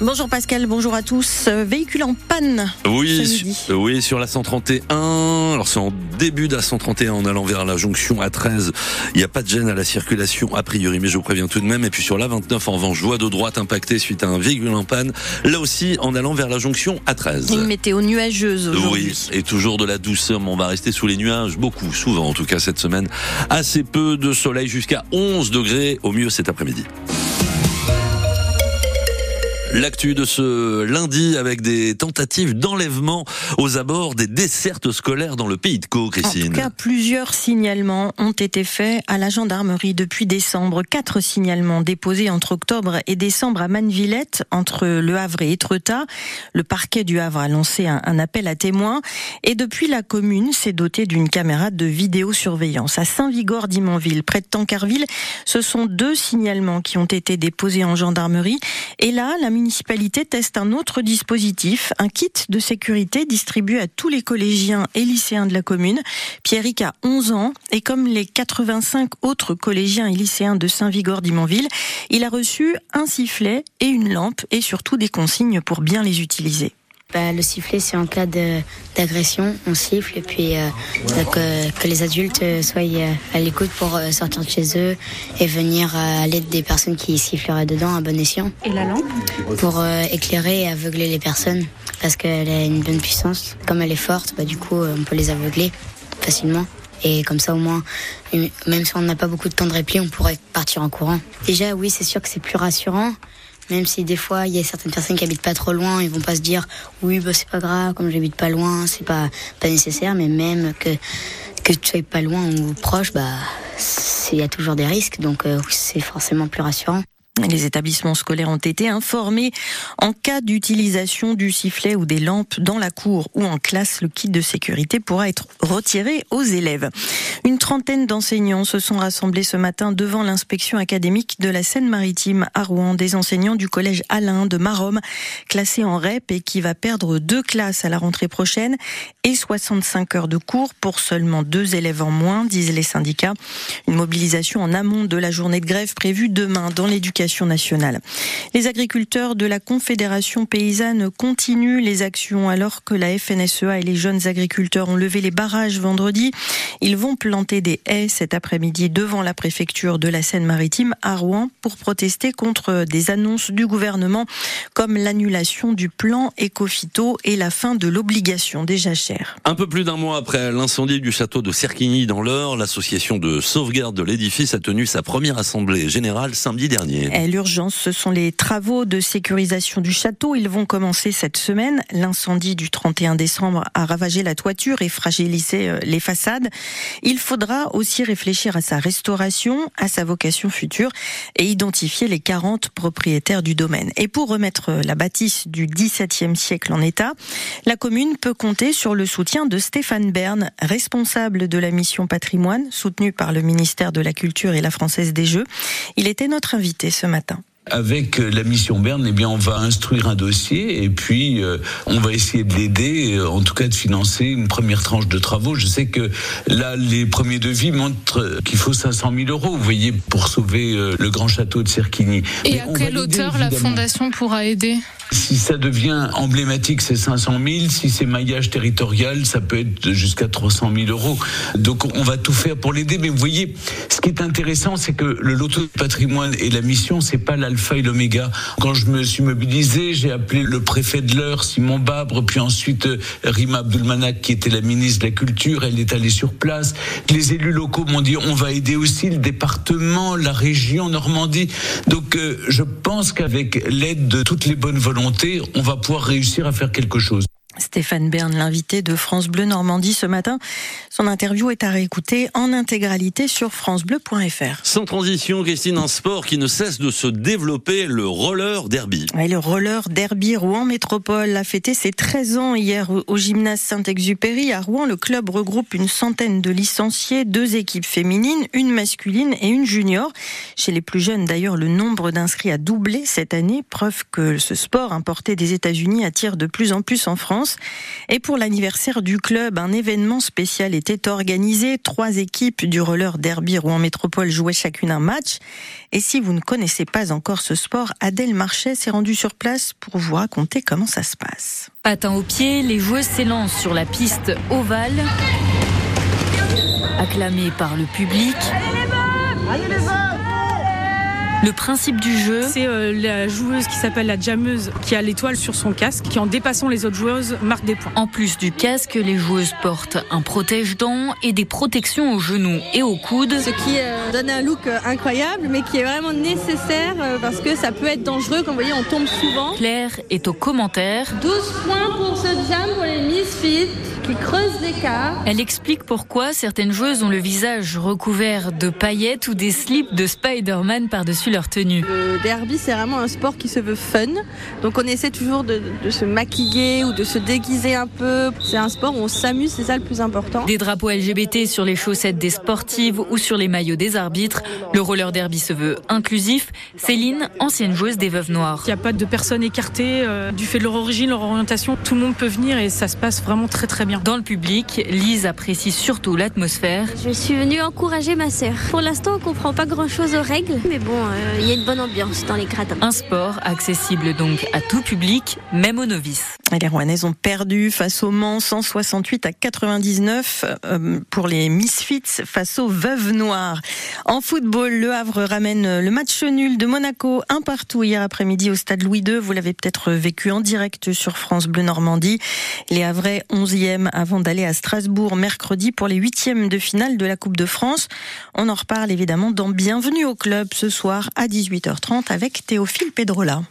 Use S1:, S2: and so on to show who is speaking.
S1: Bonjour Pascal, bonjour à tous. Euh, véhicule en panne.
S2: Oui, oui, sur la 131. Alors c'est en début de la 131 en allant vers la jonction A13. Il n'y a pas de gêne à la circulation a priori, mais je vous préviens tout de même. Et puis sur la 29 en revanche, voie de droite impactée suite à un véhicule en panne. Là aussi en allant vers la jonction A13.
S1: Une météo nuageuse aujourd'hui.
S2: Oui, et toujours de la douceur, mais on va rester sous les nuages beaucoup, souvent en tout cas cette semaine. Assez peu de soleil jusqu'à 11 degrés au mieux cet après-midi. L'actu de ce lundi avec des tentatives d'enlèvement aux abords des dessertes scolaires dans le pays de Caux, Christine.
S1: En tout cas, plusieurs signalements ont été faits à la gendarmerie depuis décembre. Quatre signalements déposés entre octobre et décembre à Mannevillette, entre Le Havre et Etretat. Le parquet du Havre a lancé un, appel à témoins. Et depuis, la commune s'est dotée d'une caméra de vidéosurveillance. À Saint-Vigor d'Imonville, près de Tancarville, ce sont deux signalements qui ont été déposés en gendarmerie. Et là, la municipalité teste un autre dispositif, un kit de sécurité distribué à tous les collégiens et lycéens de la commune. Pierrick a 11 ans et comme les 85 autres collégiens et lycéens de Saint-Vigor d'Imonville, il a reçu un sifflet et une lampe et surtout des consignes pour bien les utiliser.
S3: Bah, le sifflet, c'est en cas d'agression, on siffle et puis euh, que, les adultes euh, soient euh, à l'écoute pour sortir de chez eux et venir à l'aide des personnes qui siffleraient dedans à bon escient.
S1: Et la lampe
S3: Pour éclairer et aveugler les personnes parce qu'elle a une bonne puissance. Comme elle est forte, bah, du coup, on peut les aveugler facilement. Et comme ça, au moins, même si on n'a pas beaucoup de temps de répli, on pourrait partir en courant. Déjà, oui, c'est sûr que c'est plus rassurant. Même si des fois il y a certaines personnes qui habitent pas trop loin, ils vont pas se dire oui bah c'est pas grave, comme j'habite pas loin, c'est pas pas nécessaire. Mais même que que tu sois pas loin ou proche, bah il y a toujours des risques, donc euh, c'est forcément plus rassurant.
S1: Les établissements scolaires ont été informés en cas d'utilisation du sifflet ou des lampes dans la cour ou en classe. Le kit de sécurité pourra être retiré aux élèves. Une trentaine d'enseignants se sont rassemblés ce matin devant l'inspection académique de la Seine-Maritime à Rouen. Des enseignants du collège Alain de Maromme, classés en REP et qui va perdre deux classes à la rentrée prochaine et 65 heures de cours pour seulement deux élèves en moins, disent les syndicats. Une mobilisation en amont de la journée de grève prévue demain dans l'éducation nationale. Les agriculteurs de la Confédération paysanne continuent les actions alors que la FNSEA et les jeunes agriculteurs ont levé les barrages vendredi. Ils vont planter des haies cet après-midi devant la préfecture de la Seine-Maritime à Rouen pour protester contre des annonces du gouvernement comme l'annulation du plan Ecofito et la fin de l'obligation des jachères.
S2: Un peu plus d'un mois après l'incendie du château de Cerquigny dans l'Eure, l'association de sauvegarde de l'édifice a tenu sa première assemblée générale samedi dernier.
S1: L'urgence, ce sont les travaux de sécurisation du château. Ils vont commencer cette semaine. L'incendie du 31 décembre a ravagé la toiture et fragilisé euh, les façades. Il faudra aussi réfléchir à sa restauration, à sa vocation future et identifier les 40 propriétaires du domaine. Et pour remettre la bâtisse du XVIIe siècle en état, la commune peut compter sur le soutien de Stéphane Bern, responsable de la mission patrimoine, soutenue par le ministère de la Culture et la Française des Jeux. Il était notre invité ce matin
S4: avec euh, la mission Berne, eh bien, on va instruire un dossier et puis euh, on va essayer de l'aider, euh, en tout cas de financer une première tranche de travaux. Je sais que là, les premiers devis montrent qu'il faut 500 000 euros, vous voyez, pour sauver le grand château de Cerquigny.
S5: Et à quelle hauteur la fondation pourra aider?
S4: Si ça devient emblématique, c'est 500 000. Si c'est maillage territorial, ça peut être jusqu'à 300 000 euros. Donc on va tout faire pour l'aider. Mais vous voyez, ce qui est intéressant, c'est que le loto de patrimoine et la mission, c'est pas l'alpha et l'oméga. Quand je me suis mobilisé, j'ai appelé le préfet de l'Eure, Simon Babre, puis ensuite euh, Rima Abdulmanak, qui était la ministre de la Culture. Elle est allée sur place. Les élus locaux m'ont dit on va aider aussi le département, la région Normandie. Donc euh, je pense qu'avec l'aide de toutes les bonnes volontés, on va pouvoir réussir à faire quelque chose.
S1: Stéphane Bern, l'invité de France Bleu Normandie ce matin. Son interview est à réécouter en intégralité sur francebleu.fr.
S2: Sans transition, Christine, un sport qui ne cesse de se développer, le roller derby.
S1: le roller derby Rouen Métropole a fêté ses 13 ans hier au gymnase Saint-Exupéry. À Rouen, le club regroupe une centaine de licenciés, deux équipes féminines, une masculine et une junior. Chez les plus jeunes, d'ailleurs, le nombre d'inscrits a doublé cette année, preuve que ce sport importé des États-Unis attire de plus en plus en France. France. Et pour l'anniversaire du club, un événement spécial était organisé. Trois équipes du roller derby Rouen Métropole jouaient chacune un match. Et si vous ne connaissez pas encore ce sport, Adèle Marchais s'est rendue sur place pour vous raconter comment ça se passe.
S6: Patin au pied, les joueuses s'élancent sur la piste ovale, acclamées par le public. Allez les le principe du jeu,
S7: c'est euh, la joueuse qui s'appelle la jammeuse qui a l'étoile sur son casque, qui en dépassant les autres joueuses marque des points.
S6: En plus du casque, les joueuses portent un protège-dents et des protections aux genoux et aux coudes.
S8: Ce qui euh, donne un look euh, incroyable, mais qui est vraiment nécessaire parce que ça peut être dangereux. Comme vous voyez, on tombe souvent.
S6: Claire est au commentaire.
S9: 12 points pour ce jam pour les Misfits qui creusent l'écart.
S6: Elle explique pourquoi certaines joueuses ont le visage recouvert de paillettes ou des slips de Spider-Man par-dessus leur tenue.
S8: Le derby, c'est vraiment un sport qui se veut fun. Donc on essaie toujours de, se maquiller ou de se déguiser un peu. C'est un sport où on s'amuse, c'est ça le plus important.
S6: Des drapeaux LGBT sur les chaussettes des sportives ou sur les maillots des arbitres. Le roller derby se veut inclusif. Céline, ancienne joueuse des Veuves Noires.
S7: Il n'y a pas de personnes écartées euh, du fait de leur origine, leur orientation. Tout le monde peut venir et ça se passe vraiment très très bien.
S6: Dans le public, Lise apprécie surtout l'atmosphère.
S10: Je suis venue encourager ma sœur. Pour l'instant, on comprend pas grand-chose aux règles, mais bon, euh, il y a une bonne ambiance dans les gradins.
S6: Un sport accessible donc à tout public, même aux novices.
S1: Les Rouennaises ont perdu face au Mans 168 à 99 euh, pour les Misfits face aux Veuves Noires. En football, Le Havre ramène le match nul de Monaco un partout hier après-midi au stade Louis II. Vous l'avez peut-être vécu en direct sur France Bleu Normandie. Les Havrais 11e avant d'aller à Strasbourg mercredi pour les huitièmes de finale de la Coupe de France. On en reparle évidemment dans Bienvenue au club ce soir à 18h30 avec Théophile Pedrola.